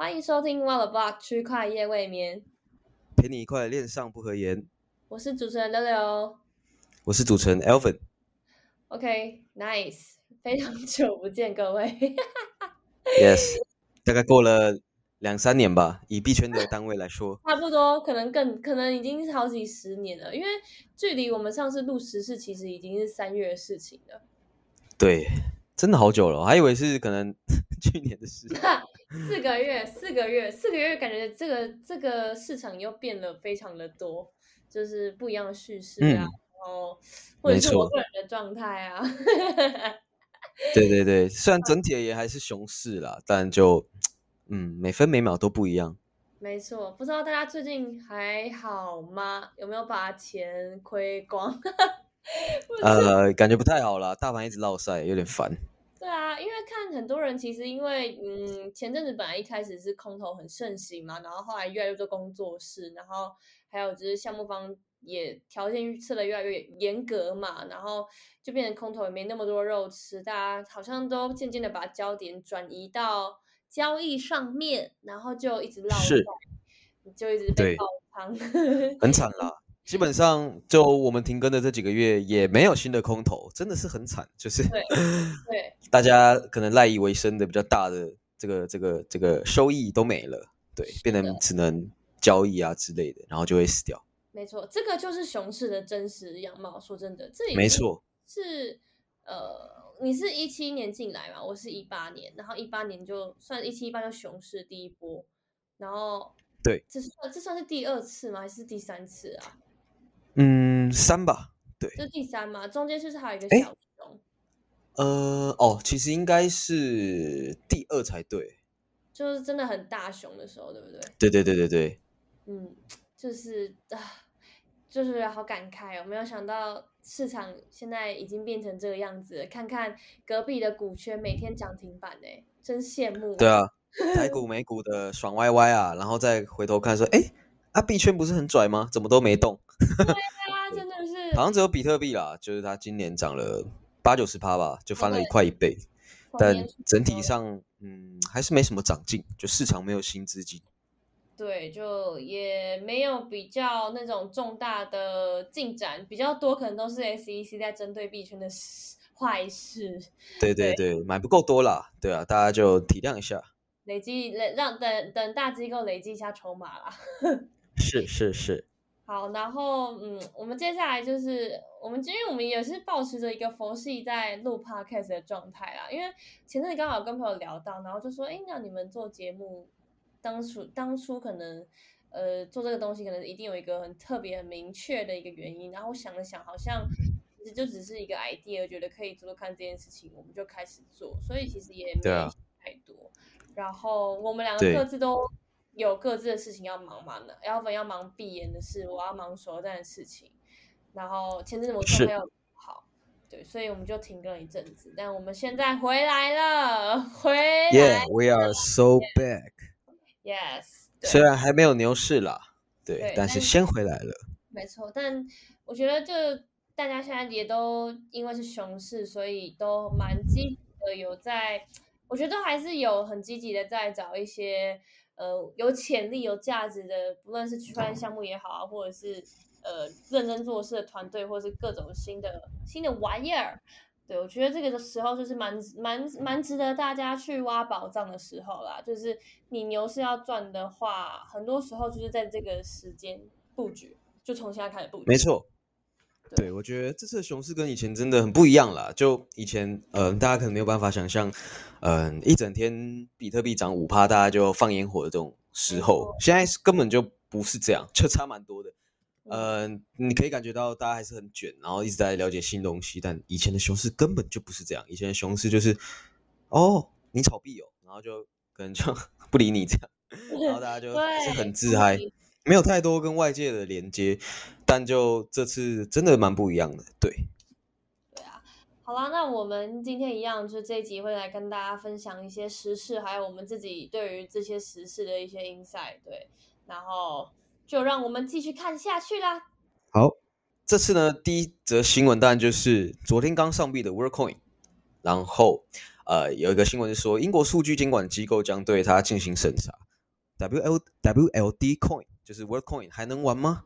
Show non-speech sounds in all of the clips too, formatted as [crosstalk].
欢迎收听 Wall Block 区块夜未眠，陪你一块恋上不合言。我是主持人六六。我是主持人 Elvin。OK，Nice，[laughs] 非常久不见各位。[laughs] Yes，大概过了两三年吧，以币圈的单位来说，[laughs] 差不多，可能更可能已经是好几十年了，因为距离我们上次录时事其实已经是三月的事情了。对，真的好久了，我还以为是可能去年的事。四个月，四个月，四个月，感觉这个这个市场又变了非常的多，就是不一样的叙事啊，嗯然后或者是我个人的状态啊。对对对，虽然 [laughs] 整体也还是熊市啦，但就嗯每分每秒都不一样。没错，不知道大家最近还好吗？有没有把钱亏光？[laughs] 呃，感觉不太好啦，大盘一直落赛，有点烦。对啊，因为看很多人其实因为嗯前阵子本来一开始是空投很盛行嘛，然后后来越来越多工作室，然后还有就是项目方也条件预测的越来越严格嘛，然后就变成空投也没那么多肉吃，大家好像都渐渐的把焦点转移到交易上面，然后就一直落是，就一直被爆仓。[laughs] 很惨啦。基本上就我们停更的这几个月也没有新的空头，真的是很惨。就是对对 [laughs] 大家可能赖以为生的比较大的这个这个这个收益都没了，对，变成只能交易啊之类的，然后就会死掉。没错，这个就是熊市的真实样貌。说真的，这没错，是呃，你是一七年进来嘛，我是一八年，然后一八年就算一七一八就熊市第一波，然后对，这算这算是第二次吗？还是第三次啊？嗯，三吧，对，就第三嘛，中间是不是还有一个小熊？呃，哦，其实应该是第二才对，就是真的很大熊的时候，对不对？对对对对对，嗯，就是啊，就是好感慨哦，没有想到市场现在已经变成这个样子了。看看隔壁的股权每天涨停板呢，真羡慕。对啊，台股美股的爽歪歪啊，然后再回头看说，哎，啊币圈不是很拽吗？怎么都没动？[laughs] 啊，真的是好像只有比特币啦，就是它今年涨了八九十趴吧，就翻了一对快一倍，但整体上，嗯，还是没什么长进，就市场没有新资金。对，就也没有比较那种重大的进展，比较多可能都是 SEC 在针对币圈的事坏事，[laughs] 对对对，买不够多啦，对啊，大家就体谅一下。累积累让等等大机构累积一下筹码啦。是是是，好，然后嗯，我们接下来就是我们，因为我们也是保持着一个佛系在录 podcast 的状态啦。因为前阵子刚好跟朋友聊到，然后就说，哎，那你们做节目当初当初可能呃做这个东西，可能一定有一个很特别、很明确的一个原因。然后我想了想，好像其实就只是一个 idea，觉得可以做做看这件事情，我们就开始做。所以其实也没有太多。然后我们两个各自都有各自的事情要忙嘛呢，Alvin 要忙闭眼的事，我要忙手榴弹的事情。然后前阵子我是状态又不好，对，所以我们就停更了一阵子。但我们现在回来了，回来 Yeah，we are so back。，Yes，虽然还没有牛市啦，对，对但是先回来了。没错，但我觉得就大家现在也都因为是熊市，所以都蛮积极的，有在，我觉得都还是有很积极的在找一些呃有潜力、有价值的，不论是区块链项目也好啊，或者是呃认真做事的团队，或者是各种新的新的玩意儿。对，我觉得这个的时候就是蛮蛮蛮值得大家去挖宝藏的时候啦。就是你牛市要赚的话，很多时候就是在这个时间布局，就从现在开始布局。没错，对对我觉得这次的熊市跟以前真的很不一样啦。就以前，嗯、大家可能没有办法想象，嗯、一整天比特币涨五趴，大家就放烟火的这种时候，现在是根本就不是这样，就差蛮多的。嗯嗯、你可以感觉到大家还是很卷，然后一直在了解新东西，但以前的熊市根本就不是这样。以前的熊市就是，哦，你炒币哦，然后就可能就不理你这样，然后大家就对是很自嗨，没有太多跟外界的连接，但就这次真的蛮不一样的，对。对啊，好啦，那我们今天一样，就这一集会来跟大家分享一些时事，还有我们自己对于这些时事的一些 insight。对，然后就让我们继续看下去啦。好，这次呢，第一则新闻当然就是昨天刚上币的 WorldCoin，然后呃有一个新闻是说，英国数据监管机构将对它进行审查。W L W L D Coin，就是 WorldCoin 还能玩吗？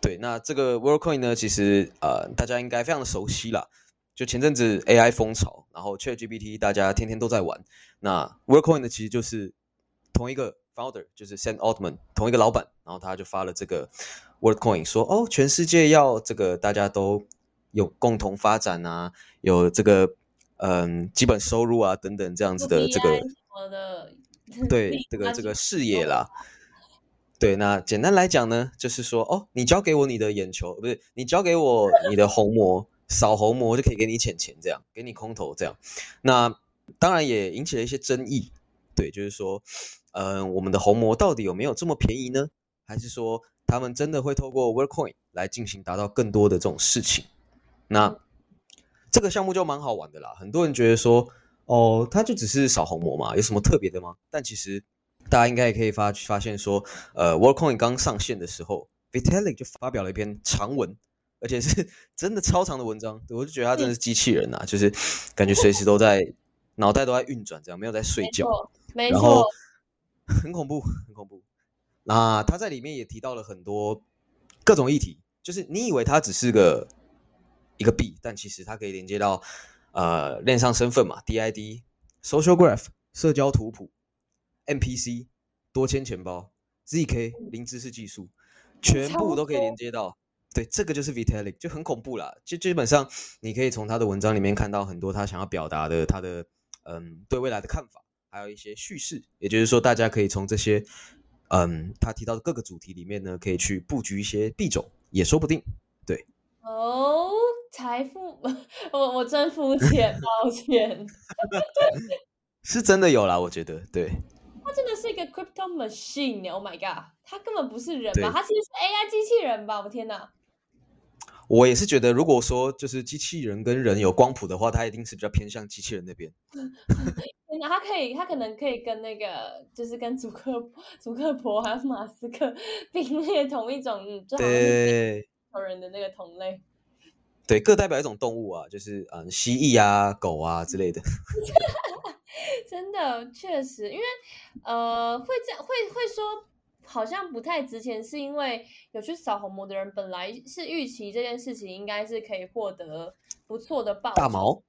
对，那这个 WorldCoin 呢，其实呃大家应该非常的熟悉啦。就前阵子 AI 风潮，然后 ChatGPT 大家天天都在玩。那 WorldCoin 呢，其实就是同一个 founder，就是 Sam Altman，同一个老板，然后他就发了这个 WorldCoin，说哦，全世界要这个大家都有共同发展啊，有这个嗯基本收入啊等等这样子的这个对这个这个 [laughs] 视野啦。对，那简单来讲呢，就是说哦，你交给我你的眼球，不是你交给我你的虹膜。扫虹膜就可以给你钱钱，这样给你空投这样，那当然也引起了一些争议。对，就是说，嗯，我们的虹膜到底有没有这么便宜呢？还是说他们真的会透过 WorkCoin 来进行达到更多的这种事情？那这个项目就蛮好玩的啦。很多人觉得说，哦，它就只是扫虹膜嘛，有什么特别的吗？但其实大家应该也可以发发现说，呃，WorkCoin 刚上线的时候，Vitalik 就发表了一篇长文。而且是 [laughs] 真的超长的文章，我就觉得他真的是机器人呐，就是感觉随时都在脑袋都在运转，这样没有在睡觉，没错，很恐怖，很恐怖。那他在里面也提到了很多各种议题，就是你以为它只是个一个币，但其实它可以连接到呃链上身份嘛，DID、Social Graph、社交图谱、NPC、多签钱包、ZK、零知识技术，全部都可以连接到。对，这个就是 Vitalik，就很恐怖啦。就基本上，你可以从他的文章里面看到很多他想要表达的他的嗯对未来的看法，还有一些叙事。也就是说，大家可以从这些嗯他提到的各个主题里面呢，可以去布局一些币种，也说不定。对。哦，财富，[laughs] 我我真肤浅，[laughs] 抱歉。[laughs] 是真的有啦，我觉得对。他真的是一个 crypto machine，Oh my god，他根本不是人吧？他其实是 AI 机器人吧？我天哪！我也是觉得，如果说就是机器人跟人有光谱的话，他一定是比较偏向机器人那边。[laughs] 那他可以，他可能可以跟那个，就是跟祖克祖克伯还有马斯克 [laughs] 并列同一种，就好像是人的那个同类。对，各代表一种动物啊，就是嗯，蜥蜴啊、狗啊之类的。[laughs] 真的，确实，因为呃，会这样会会说。好像不太值钱，是因为有去扫虹膜的人本来是预期这件事情应该是可以获得不错的报大毛，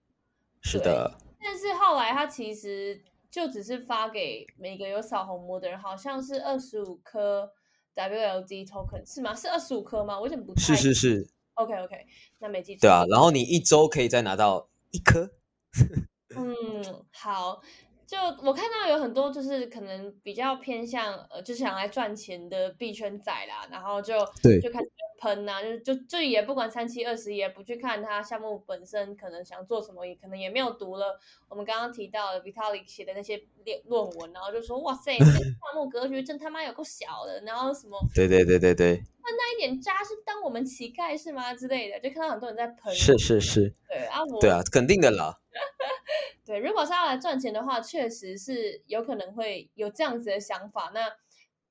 是的。但是后来他其实就只是发给每个有扫虹膜的人，好像是二十五颗 WLD token 是吗？是二十五颗吗？我有点不太是是是。OK OK，那没记错。对啊，然后你一周可以再拿到一颗。[laughs] 嗯，好。就我看到有很多就是可能比较偏向呃，就想来赚钱的币圈仔啦，然后就对就开始喷呐，就就就也不管三七二十也不去看他项目本身可能想做什么，也可能也没有读了我们刚刚提到的 Vitalik 写的那些论论文，然后就说哇塞，这项目格局真他妈有够小的，然后什么对对对对对，那那一点渣是当我们乞丐是吗之类的，就看到很多人在喷，是是是，对啊我对啊，肯定的啦。[laughs] 对，如果是要来赚钱的话，确实是有可能会有这样子的想法。那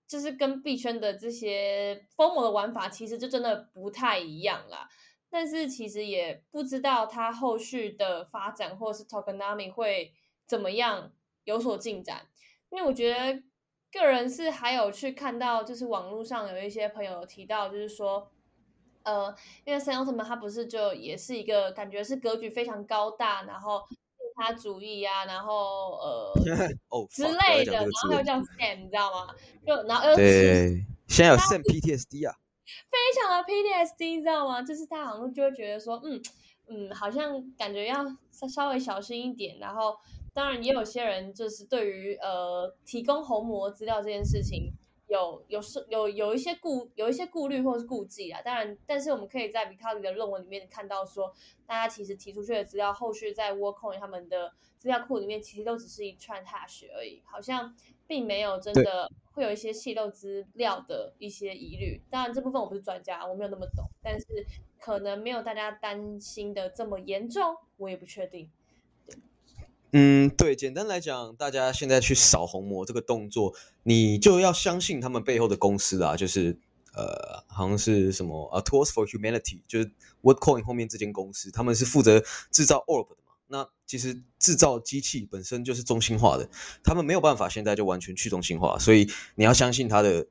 就是跟币圈的这些疯魔的玩法，其实就真的不太一样啦。但是其实也不知道它后续的发展，或者是 tokenomics 会怎么样有所进展。因为我觉得个人是还有去看到，就是网络上有一些朋友提到，就是说，呃，因为 Sam Altman 他不是就也是一个感觉是格局非常高大，然后。他主意啊，然后呃 [laughs] 之类的，然后还有叫 Sam，你知道吗？就然后对，现在有 Sam PTSD 啊，非常的 PTSD，你知道吗？就是他好像就会觉得说，嗯嗯，好像感觉要稍稍微小心一点。然后当然也有些人就是对于呃提供虹膜资料这件事情。有有是有有一些顾有一些顾虑或者是顾忌啊，当然，但是我们可以在 Vitalik 的论文里面看到说，大家其实提出去的资料，后续在 Workcoin 他们的资料库里面，其实都只是一串 hash 而已，好像并没有真的会有一些泄露资料的一些疑虑。当然，这部分我不是专家，我没有那么懂，但是可能没有大家担心的这么严重，我也不确定。嗯，对，简单来讲，大家现在去扫红膜这个动作，你就要相信他们背后的公司啊，就是呃，好像是什么啊，Tools for Humanity，就是 w o r d c o i n 后面这间公司，他们是负责制造 Orb 的嘛。那其实制造机器本身就是中心化的，他们没有办法现在就完全去中心化，所以你要相信他的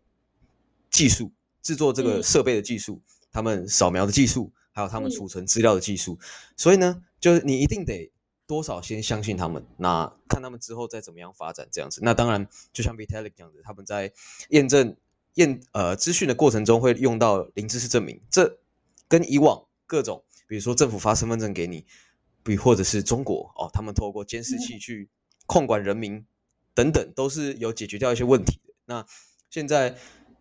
技术，制作这个设备的技术，他们扫描的技术，还有他们储存资料的技术。所以呢，就是你一定得多少先相信他们，那看他们之后再怎么样发展这样子。那当然，就像 Vitalik 讲的，他们在验证验呃资讯的过程中会用到零知识证明，这跟以往各种，比如说政府发身份证给你。比或者是中国哦，他们透过监视器去控管人民等等，都是有解决掉一些问题的。那现在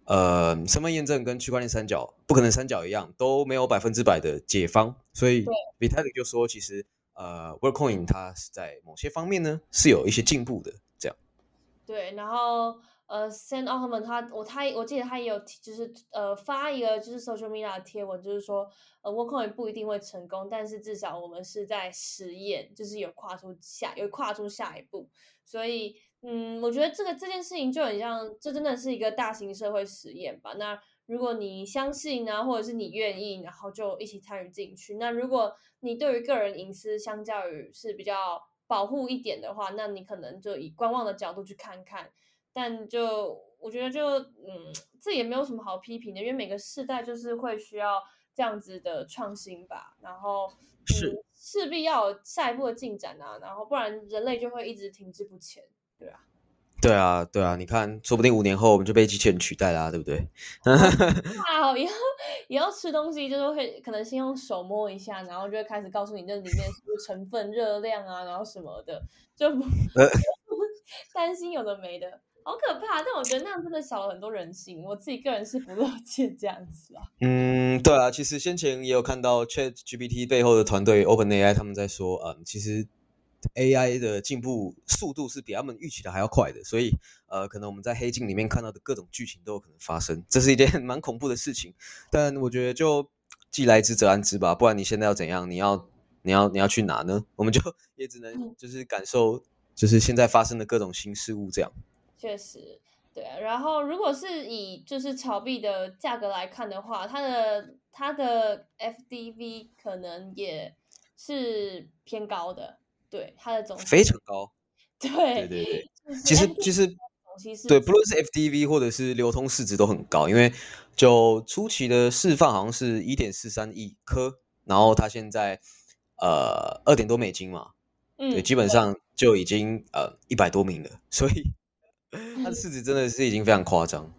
呃，身份验证跟区块链三角不可能三角一样，都没有百分之百的解方。所以 Vitalik 就说，其实呃，Workcoin 它是在某些方面呢是有一些进步的。这样对，然后。呃，Sam Altman 他我他我记得他也有就是呃发一个就是 social media 的贴文，就是说呃 Workcoin 不一定会成功，但是至少我们是在实验，就是有跨出下有跨出下一步。所以嗯，我觉得这个这件事情就很像，这真的是一个大型社会实验吧。那如果你相信啊，或者是你愿意，然后就一起参与进去。那如果你对于个人隐私相较于是比较保护一点的话，那你可能就以观望的角度去看看。但就我觉得，就嗯，这也没有什么好批评的，因为每个世代就是会需要这样子的创新吧，然后是势必要有下一步的进展啊，然后不然人类就会一直停滞不前，对啊，对啊，对啊，你看，说不定五年后我们就被机器人取代啦，对不对？好，[laughs] 以后以后吃东西就是会可能先用手摸一下，然后就会开始告诉你这里面是不是成分、热量啊，然后什么的，就不 [laughs] [laughs] 担心有的没的。好可怕，但我觉得那样真的少了很多人性。我自己个人是不乐见这样子啊。嗯，对啊，其实先前也有看到 Chat GPT 背后的团队 Open AI 他们在说，嗯，其实 AI 的进步速度是比他们预期的还要快的，所以呃，可能我们在黑镜里面看到的各种剧情都有可能发生，这是一件 [laughs] 蛮恐怖的事情。但我觉得就既来之则安之吧，不然你现在要怎样？你要你要你要去哪呢？我们就也只能就是感受，就是现在发生的各种新事物这样。确实，对啊。然后，如果是以就是炒币的价格来看的话，它的它的 FDV 可能也是偏高的，对它的总非常高。对对对对，其实其实对，不论是 FDV 或者是流通市值都很高，因为就初期的释放好像是一点四三亿颗，然后它现在呃二点多美金嘛，对，基本上就已经呃一百多名了，所以。[laughs] 它的市值真的是已经非常夸张，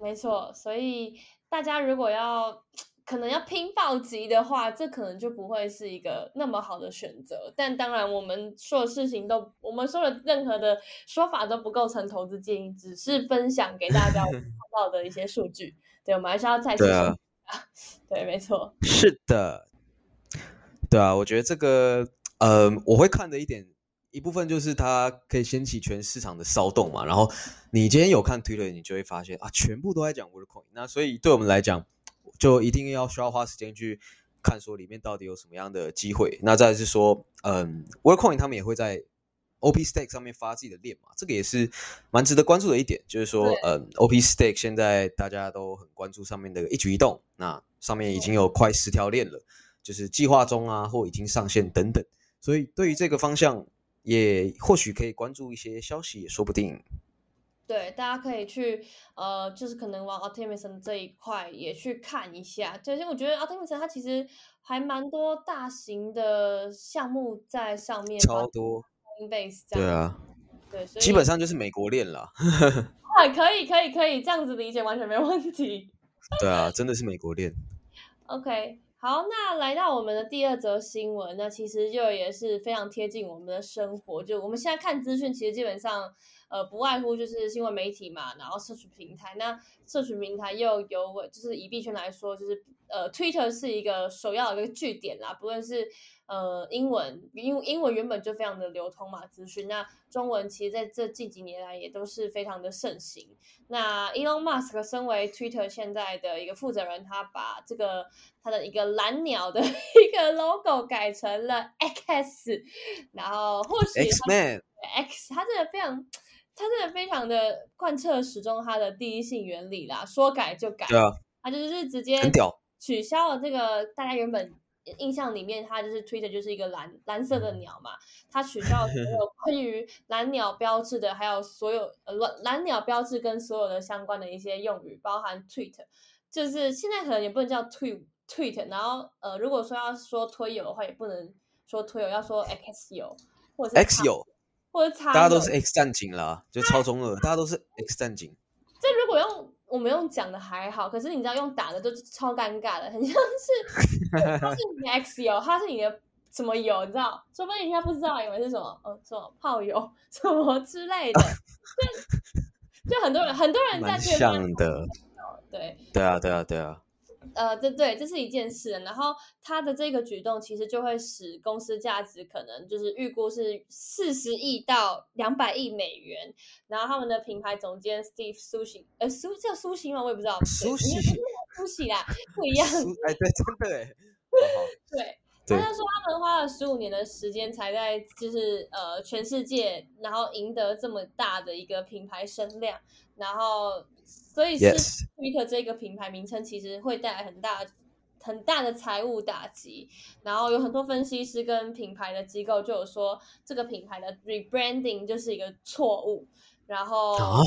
没错。所以大家如果要可能要拼暴击的话，这可能就不会是一个那么好的选择。但当然，我们说的事情都，我们说的任何的说法都不构成投资建议，只是分享给大家 [laughs] 看到的一些数据。对，我们还是要再次啊，[laughs] 对，没错，是的，对啊，我觉得这个，呃，我会看的一点。一部分就是它可以掀起全市场的骚动嘛，然后你今天有看 Twitter，你就会发现啊，全部都在讲 Worldcoin，那所以对我们来讲，就一定要需要花时间去看说里面到底有什么样的机会。那再是说，嗯，Worldcoin 他们也会在 OP Stake 上面发自己的链嘛，这个也是蛮值得关注的一点，就是说，嗯，OP Stake 现在大家都很关注上面的一举一动，那上面已经有快十条链了，就是计划中啊，或已经上线等等，所以对于这个方向。也或许可以关注一些消息，也说不定。对，大家可以去呃，就是可能往 Optimism 这一块也去看一下。就是我觉得 Optimism 它其实还蛮多大型的项目在上面，超多。Base 对啊，对，基本上就是美国链了。[laughs] 啊，可以，可以，可以这样子理解，完全没问题。对啊，真的是美国链。OK。好，那来到我们的第二则新闻，那其实就也是非常贴近我们的生活。就我们现在看资讯，其实基本上，呃，不外乎就是新闻媒体嘛，然后社群平台。那社群平台又有，就是以币圈来说，就是呃，Twitter 是一个首要的一个据点啦，不论是。呃，英文，英英文原本就非常的流通嘛，资讯。那中文其实在这近几年来也都是非常的盛行。那 Elon Musk 身为 Twitter 现在的一个负责人，他把这个他的一个蓝鸟的 [laughs] 一个 logo 改成了 X，然后或许 X Man X，他真的非常，他真的非常的贯彻始终他的第一性原理啦，说改就改。对啊，他就是直接很屌，取消了这个大家原本。印象里面，他就是 Twitter 就是一个蓝蓝色的鸟嘛，他取消所有 [laughs] 关于蓝鸟标志的，还有所有呃蓝蓝鸟标志跟所有的相关的一些用语，包含 tweet，就是现在可能也不能叫 tweet tweet，然后呃如果说要说推友的话，也不能说推友，要说 x 友或者 X 友，或者大家都是 X 战警啦，就超中二，大家都是 X 战警。这如果用我们用讲的还好，可是你知道用打的就是超尴尬的，很像是他是你的 X 友，他是你的什么友，你知道？说不定人家不知道，以为是什么呃什么炮友什么之类的，就就很多人很多人在蛮这个像的，对，对啊，对啊，对啊，呃，这对，这是一件事。然后他的这个举动其实就会使公司价值可能就是预估是四十亿到两百亿美元。然后他们的品牌总监 Steve 苏醒，呃，苏叫苏醒吗？我也不知道。苏醒苏醒啦，不一样。苏哎，对，真的 [laughs] 对他就说他们花了十五年的时间才在就是呃全世界，然后赢得这么大的一个品牌声量，然后所以是 Twitter 这个品牌名称其实会带来很大很大的财务打击，然后有很多分析师跟品牌的机构就有说这个品牌的 rebranding 就是一个错误，然后、啊？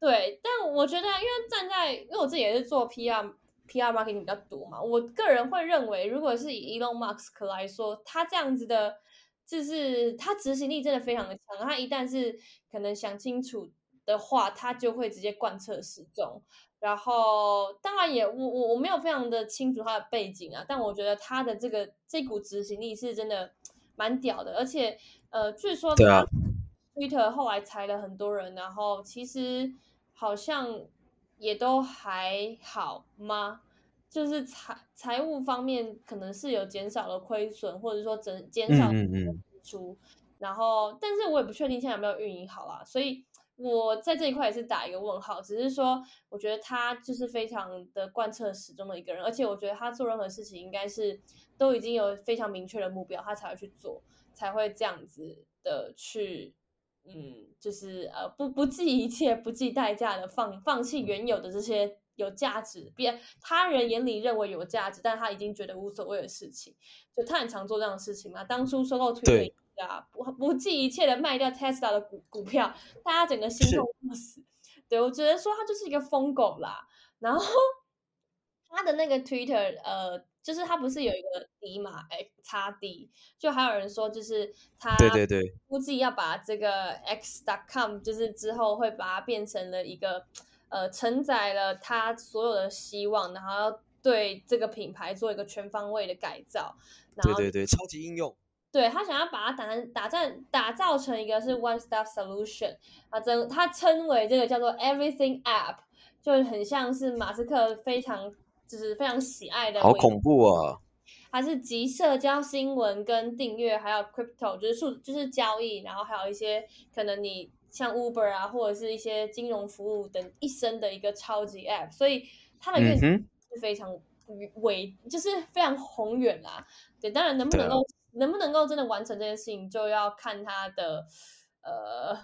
对，但我觉得，因为站在，因为我自己也是做 PR PR marketing 比较多嘛，我个人会认为，如果是以 Elon Musk 来说，他这样子的，就是他执行力真的非常的强，他一旦是可能想清楚的话，他就会直接贯彻始终。然后，当然也我我我没有非常的清楚他的背景啊，但我觉得他的这个这股执行力是真的蛮屌的，而且呃，据说他 Twitter 后来裁了很多人，然后其实好像也都还好吗？就是财财务方面可能是有减少了亏损，或者说减减少嗯嗯嗯支出，然后但是我也不确定现在有没有运营好啦，所以我在这一块也是打一个问号。只是说，我觉得他就是非常的贯彻始终的一个人，而且我觉得他做任何事情应该是都已经有非常明确的目标，他才会去做，才会这样子的去。嗯，就是呃，不不计一切、不计代价的放放弃原有的这些有价值，别他人眼里认为有价值，但他已经觉得无所谓的事情，就他很常做这样的事情嘛。当初收购推对特啊，不不计一切的卖掉 Tesla 的股股票，大家整个心是痛不死。对我只能说他就是一个疯狗啦。然后 [laughs] 他的那个 Twitter，呃，就是它不是有一个 D 嘛，哎，叉 D，就还有人说就是他对对对，估计要把这个 X.com，就是之后会把它变成了一个呃承载了他所有的希望，然后要对这个品牌做一个全方位的改造，然后对对对，超级应用，对他想要把它打成打造打造成一个是 one stop solution 啊，称他称为这个叫做 everything app，就很像是马斯克非常就是非常喜爱的好恐怖啊！它是集社交新闻跟订阅，还有 crypto，就是数就是交易，然后还有一些可能你像 Uber 啊，或者是一些金融服务等一生的一个超级 app，所以它的愿景是非常伟，就是非常宏远啦。对，当然能不能够、能不能够真的完成这件事情，就要看它的呃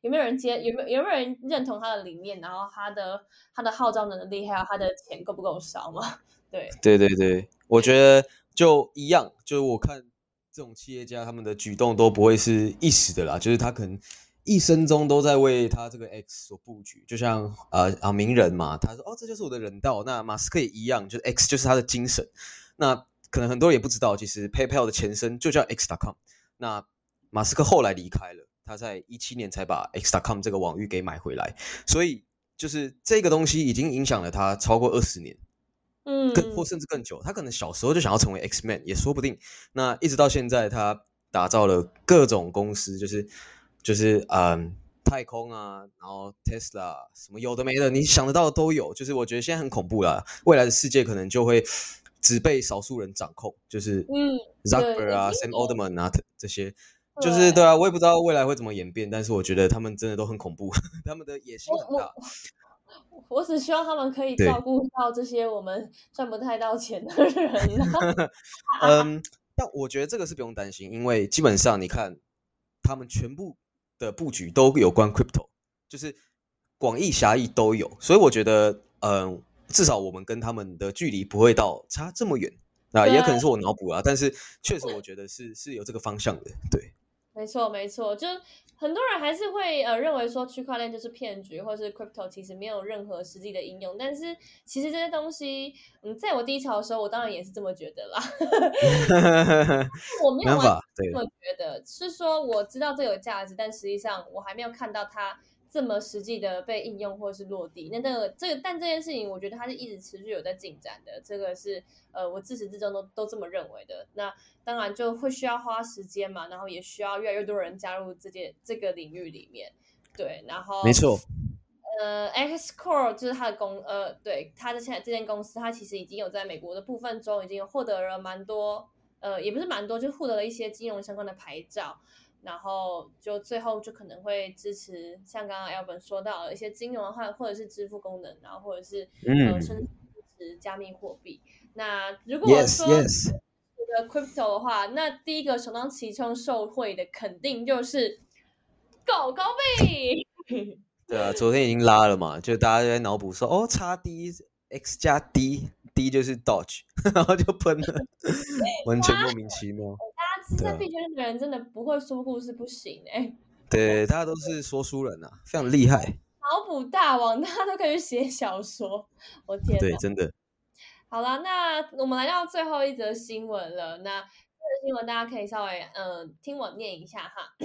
有没有人接，有没有有没有人认同他的理念，然后他的他的号召能力，还有他的钱够不够烧嘛？[laughs] 对，对对对，我觉得就一样，就是我看这种企业家他们的举动都不会是一时的啦，就是他可能一生中都在为他这个 X 所布局，就像呃啊名人嘛，他说哦这就是我的人道，那马斯克也一样，就是 X 就是他的精神。那可能很多人也不知道，其实 PayPal 的前身就叫 X.com。那马斯克后来离开了，他在一七年才把 X.com 这个网域给买回来，所以就是这个东西已经影响了他超过二十年。嗯，更或甚至更久，他可能小时候就想要成为 X Man 也说不定。那一直到现在，他打造了各种公司，就是就是嗯太空啊，然后 Tesla 什么有的没的，你想得到的都有。就是我觉得现在很恐怖了，未来的世界可能就会只被少数人掌控，就是嗯 Zuckerberg 啊、Sam Altman 啊这这些。就是对啊，我也不知道未来会怎么演变，但是我觉得他们真的都很恐怖，[laughs] 他们的野心很大。我只希望他们可以照顾到这些我们赚不太到钱的人啊。[laughs] 嗯，但我觉得这个是不用担心，因为基本上你看，他们全部的布局都有关 crypto，就是广义狭义都有，所以我觉得，嗯，至少我们跟他们的距离不会到差这么远。啊，也可能是我脑补啊，但是确实我觉得是是有这个方向的，对。没错，没错，就很多人还是会呃认为说区块链就是骗局，或是 crypto 其实没有任何实际的应用。但是其实这些东西，嗯，在我低潮的时候，我当然也是这么觉得啦。[laughs] 我没有这么觉得，是说我知道这有价值，但实际上我还没有看到它。这么实际的被应用或是落地，那那个这个，但这件事情我觉得它是一直持续有在进展的，这个是呃我自始至终都都这么认为的。那当然就会需要花时间嘛，然后也需要越来越多人加入这件这个领域里面。对，然后没错，呃，X Core 就是它的公呃，对，它的现在这间公司，它其实已经有在美国的部分中已经有获得了蛮多，呃，也不是蛮多，就获得了一些金融相关的牌照。然后就最后就可能会支持像刚刚 Elvin 说到的一些金融的话，或者是支付功能，然后或者是呃甚至支持加密货币。那如果说这个 crypto 的话，那第一个首当其冲受惠的肯定就是狗狗币。[laughs] 对啊，昨天已经拉了嘛，就大家在脑补说哦，差 D X 加 D，D 就是 Dodge，[laughs] 然后就喷了，完全莫名其妙。在币圈的人真的不会说故事不行哎，对，大家都是说书人呐，非常厉害，脑补大王，[laughs] 大家都可以写小说，我天，对，真的。好了，那我们来到最后一则新闻了，那这则新闻大家可以稍微嗯听我念一下哈。[coughs]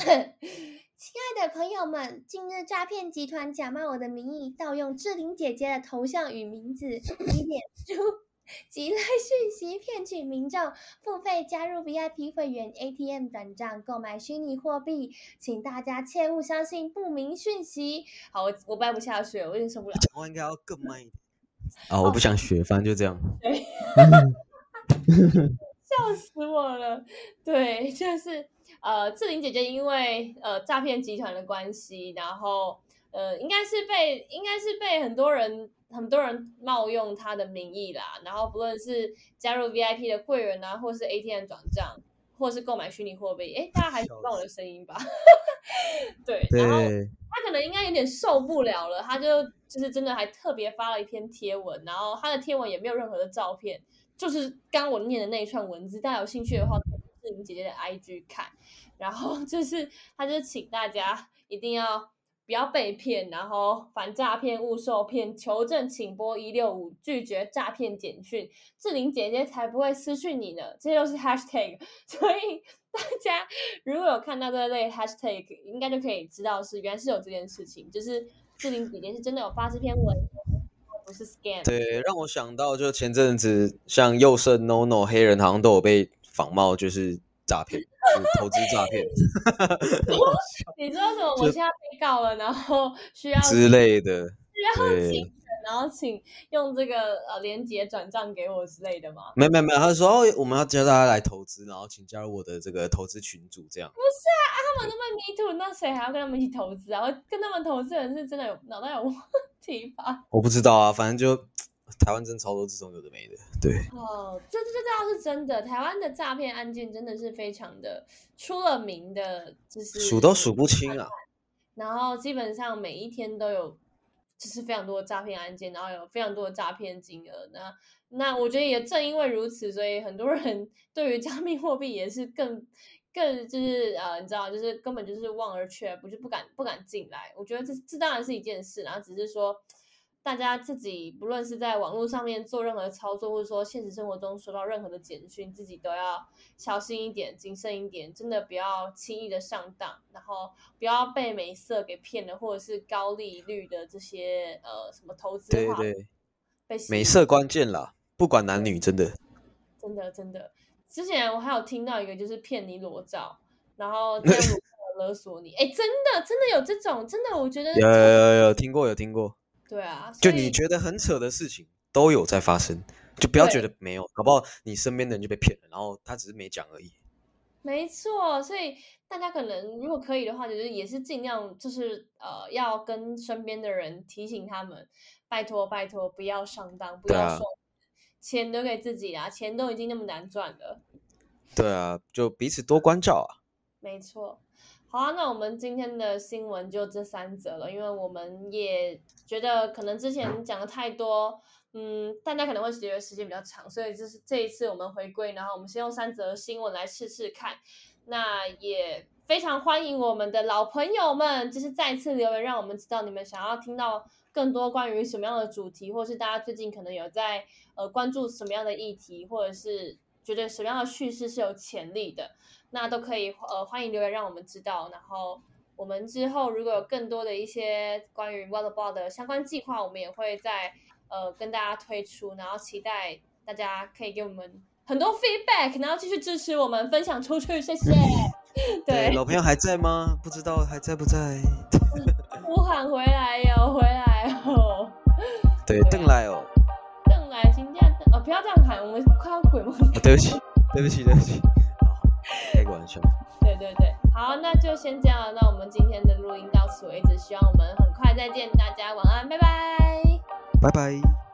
亲爱的朋友们，近日诈骗集团假冒我的名义，盗用志玲姐姐的头像与名字，以脸书。即来讯息骗取民众付费加入 VIP 会员 ATM 转账购买虚拟货币，请大家切勿相信不明讯息。好，我我掰不下去，我有点受不了。讲话应该要更慢一点。啊，我不想学，反正就这样。[laughs] 笑死我了。对，就是呃，志玲姐姐因为呃诈骗集团的关系，然后呃应该是被应该是被很多人。很多人冒用他的名义啦，然后不论是加入 VIP 的会员啊，或是 ATM 转账，或是购买虚拟货币，哎，大家还听到我的声音吧？[laughs] 对，然后他可能应该有点受不了了，他就就是真的还特别发了一篇贴文，然后他的贴文也没有任何的照片，就是刚刚我念的那一串文字，大家有兴趣的话可以志玲姐姐的 IG 看，然后就是他就请大家一定要。不要被骗，然后反诈骗勿受骗，求证请拨一六五，拒绝诈骗简讯，志玲姐姐才不会私讯你呢。这些都是 hashtag，[laughs] 所以大家 [laughs] 如果有看到这类 hashtag，应该就可以知道是原来是有这件事情，就是志玲姐姐是真的有发这篇文，不是 scam。对，让我想到就前阵子像右胜 no no 黑人好像都有被仿冒，就是诈骗。投资诈骗 [laughs] [laughs] 你说什么？我现在被告了，然后需要之类的，[laughs] 需要请，然后请用这个呃连接转账给我之类的吗？没有没有没有，他说哦，我们要教大家来投资，然后请加入我的这个投资群组，这样。不是啊，他们那么迷途，那谁还要跟他们一起投资啊？我跟他们投资人是真的有脑袋有问题吧？我不知道啊，反正就。台湾真超多这种有的没的，对。哦，这这这倒是真的。台湾的诈骗案件真的是非常的出了名的，就是数都数不清啊。然后基本上每一天都有，就是非常多的诈骗案件，然后有非常多的诈骗金额。那那我觉得也正因为如此，所以很多人 [laughs] 对于加密货币也是更更就是呃，你知道，就是根本就是望而却步，就不敢不敢进来。我觉得这这当然是一件事，然后只是说。大家自己不论是在网络上面做任何操作，或者说现实生活中收到任何的简讯，自己都要小心一点、谨慎一点，真的不要轻易的上当，然后不要被美色给骗了，或者是高利率的这些呃什么投资对对，被美色关键啦，不管男女，真的，真的真的。之前我还有听到一个就是骗你裸照，然后 [laughs] 在勒索你，哎，真的真的有这种，真的我觉得有有有有听过有听过。对啊，就你觉得很扯的事情都有在发生，就不要觉得没有，搞不好你身边的人就被骗了，然后他只是没讲而已。没错，所以大家可能如果可以的话，就是也是尽量就是呃，要跟身边的人提醒他们，拜托拜托，不要上当，不要送钱留给自己啊，钱都已经那么难赚了。对啊，就彼此多关照啊。没错。好啊，那我们今天的新闻就这三则了，因为我们也觉得可能之前讲的太多嗯，大家可能会觉得时间比较长，所以就是这一次我们回归，然后我们先用三则新闻来试试看。那也非常欢迎我们的老朋友们，就是再次留言，让我们知道你们想要听到更多关于什么样的主题，或是大家最近可能有在呃关注什么样的议题，或者是觉得什么样的叙事是有潜力的，那都可以呃欢迎留言让我们知道。然后我们之后如果有更多的一些关于 Water Ball 的相关计划，我们也会在呃跟大家推出，然后期待大家可以给我们。很多 feedback，然后继续支持我们分享出去，谢谢。对，老朋友还在吗？不知道还在不在？呼喊回来哟，回来哦。[laughs] 对，邓来哦。邓来，请假不要这样喊，我们快要鬼门。对不起，对不起，对不起。好，开个玩笑。[laughs] 对对对，好，那就先这样。那我们今天的录音到此为止，希望我们很快再见，大家晚安，拜拜。拜拜。